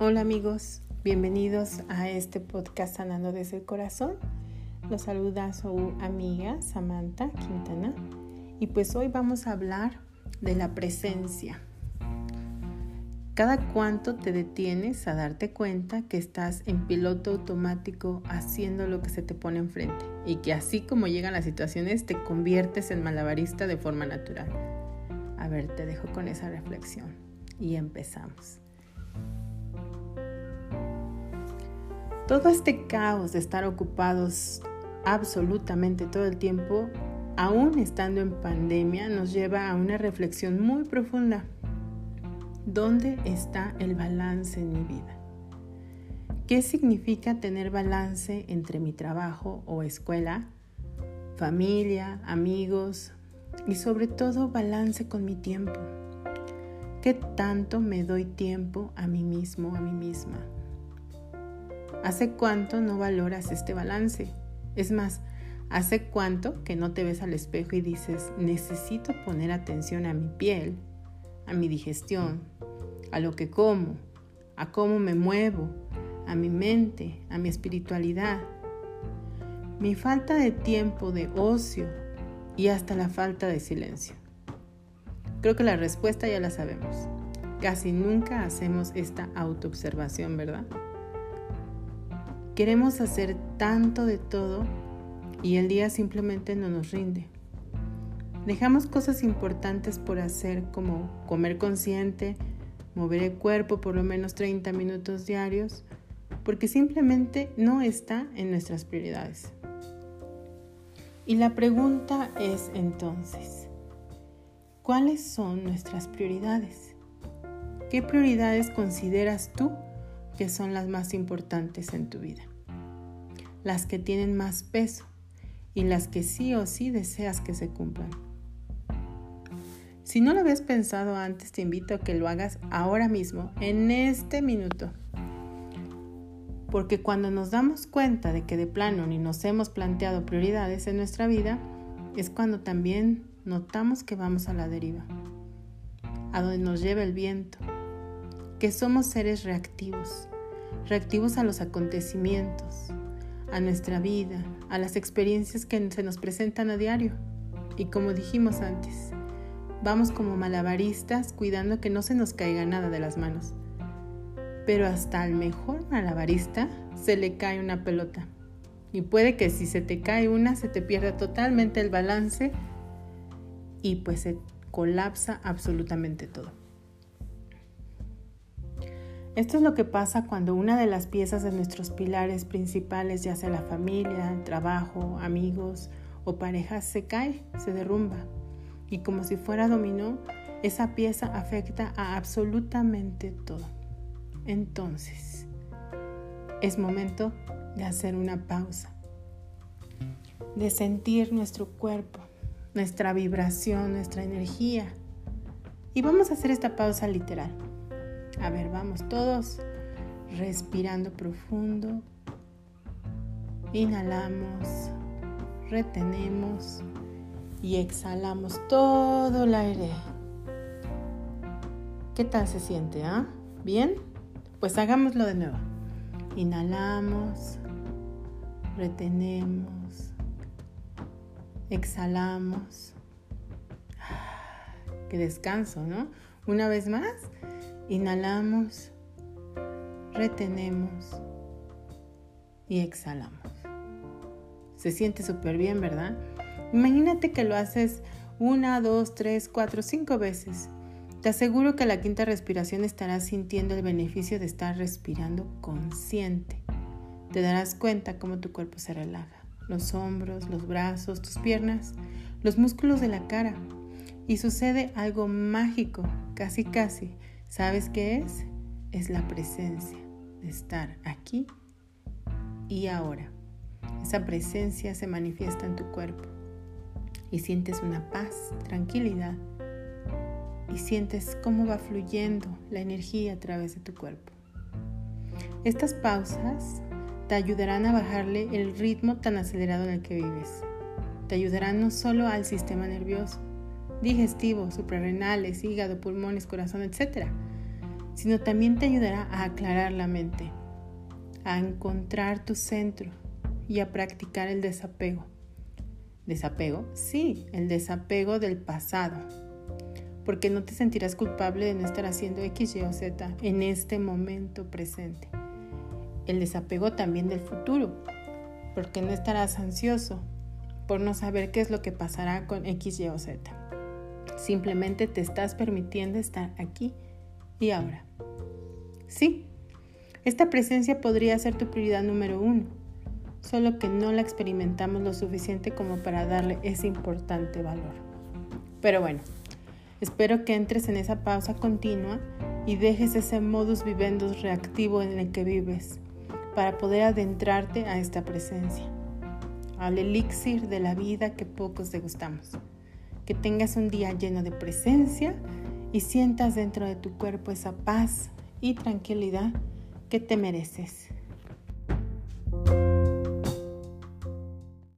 Hola amigos, bienvenidos a este podcast Sanando desde el Corazón. Los saluda su amiga Samantha Quintana y pues hoy vamos a hablar de la presencia. Cada cuánto te detienes a darte cuenta que estás en piloto automático haciendo lo que se te pone enfrente y que así como llegan las situaciones te conviertes en malabarista de forma natural. A ver, te dejo con esa reflexión y empezamos. Todo este caos de estar ocupados absolutamente todo el tiempo, aún estando en pandemia, nos lleva a una reflexión muy profunda. ¿Dónde está el balance en mi vida? ¿Qué significa tener balance entre mi trabajo o escuela, familia, amigos y sobre todo balance con mi tiempo? ¿Qué tanto me doy tiempo a mí mismo, a mí misma? ¿Hace cuánto no valoras este balance? Es más, ¿hace cuánto que no te ves al espejo y dices, necesito poner atención a mi piel, a mi digestión, a lo que como, a cómo me muevo, a mi mente, a mi espiritualidad? Mi falta de tiempo, de ocio y hasta la falta de silencio. Creo que la respuesta ya la sabemos. Casi nunca hacemos esta autoobservación, ¿verdad? Queremos hacer tanto de todo y el día simplemente no nos rinde. Dejamos cosas importantes por hacer como comer consciente, mover el cuerpo por lo menos 30 minutos diarios, porque simplemente no está en nuestras prioridades. Y la pregunta es entonces, ¿cuáles son nuestras prioridades? ¿Qué prioridades consideras tú que son las más importantes en tu vida, las que tienen más peso y las que sí o sí deseas que se cumplan. Si no lo habías pensado antes, te invito a que lo hagas ahora mismo, en este minuto. Porque cuando nos damos cuenta de que de plano ni nos hemos planteado prioridades en nuestra vida, es cuando también notamos que vamos a la deriva, a donde nos lleva el viento, que somos seres reactivos, reactivos a los acontecimientos, a nuestra vida, a las experiencias que se nos presentan a diario. Y como dijimos antes, vamos como malabaristas cuidando que no se nos caiga nada de las manos. Pero hasta al mejor malabarista se le cae una pelota. Y puede que si se te cae una, se te pierda totalmente el balance y pues se colapsa absolutamente todo. Esto es lo que pasa cuando una de las piezas de nuestros pilares principales, ya sea la familia, trabajo, amigos o parejas, se cae, se derrumba. Y como si fuera dominó, esa pieza afecta a absolutamente todo. Entonces, es momento de hacer una pausa, de sentir nuestro cuerpo, nuestra vibración, nuestra energía. Y vamos a hacer esta pausa literal. A ver, vamos todos respirando profundo. Inhalamos, retenemos y exhalamos todo el aire. ¿Qué tal se siente? Ah? ¿Bien? Pues hagámoslo de nuevo. Inhalamos, retenemos, exhalamos. Ah, qué descanso, ¿no? Una vez más. Inhalamos, retenemos y exhalamos. Se siente súper bien, ¿verdad? Imagínate que lo haces una, dos, tres, cuatro, cinco veces. Te aseguro que la quinta respiración estarás sintiendo el beneficio de estar respirando consciente. Te darás cuenta cómo tu cuerpo se relaja. Los hombros, los brazos, tus piernas, los músculos de la cara. Y sucede algo mágico, casi casi, ¿Sabes qué es? Es la presencia de estar aquí y ahora. Esa presencia se manifiesta en tu cuerpo y sientes una paz, tranquilidad y sientes cómo va fluyendo la energía a través de tu cuerpo. Estas pausas te ayudarán a bajarle el ritmo tan acelerado en el que vives. Te ayudarán no solo al sistema nervioso, digestivo, suprarrenales, hígado, pulmones, corazón, etc., sino también te ayudará a aclarar la mente, a encontrar tu centro y a practicar el desapego. ¿Desapego? Sí, el desapego del pasado. Porque no te sentirás culpable de no estar haciendo X, Y o Z en este momento presente. El desapego también del futuro. Porque no estarás ansioso por no saber qué es lo que pasará con X, Y o Z. Simplemente te estás permitiendo estar aquí y ahora. Sí, esta presencia podría ser tu prioridad número uno, solo que no la experimentamos lo suficiente como para darle ese importante valor. Pero bueno, espero que entres en esa pausa continua y dejes ese modus vivendus reactivo en el que vives para poder adentrarte a esta presencia, al elixir de la vida que pocos degustamos. Que tengas un día lleno de presencia y sientas dentro de tu cuerpo esa paz y tranquilidad que te mereces.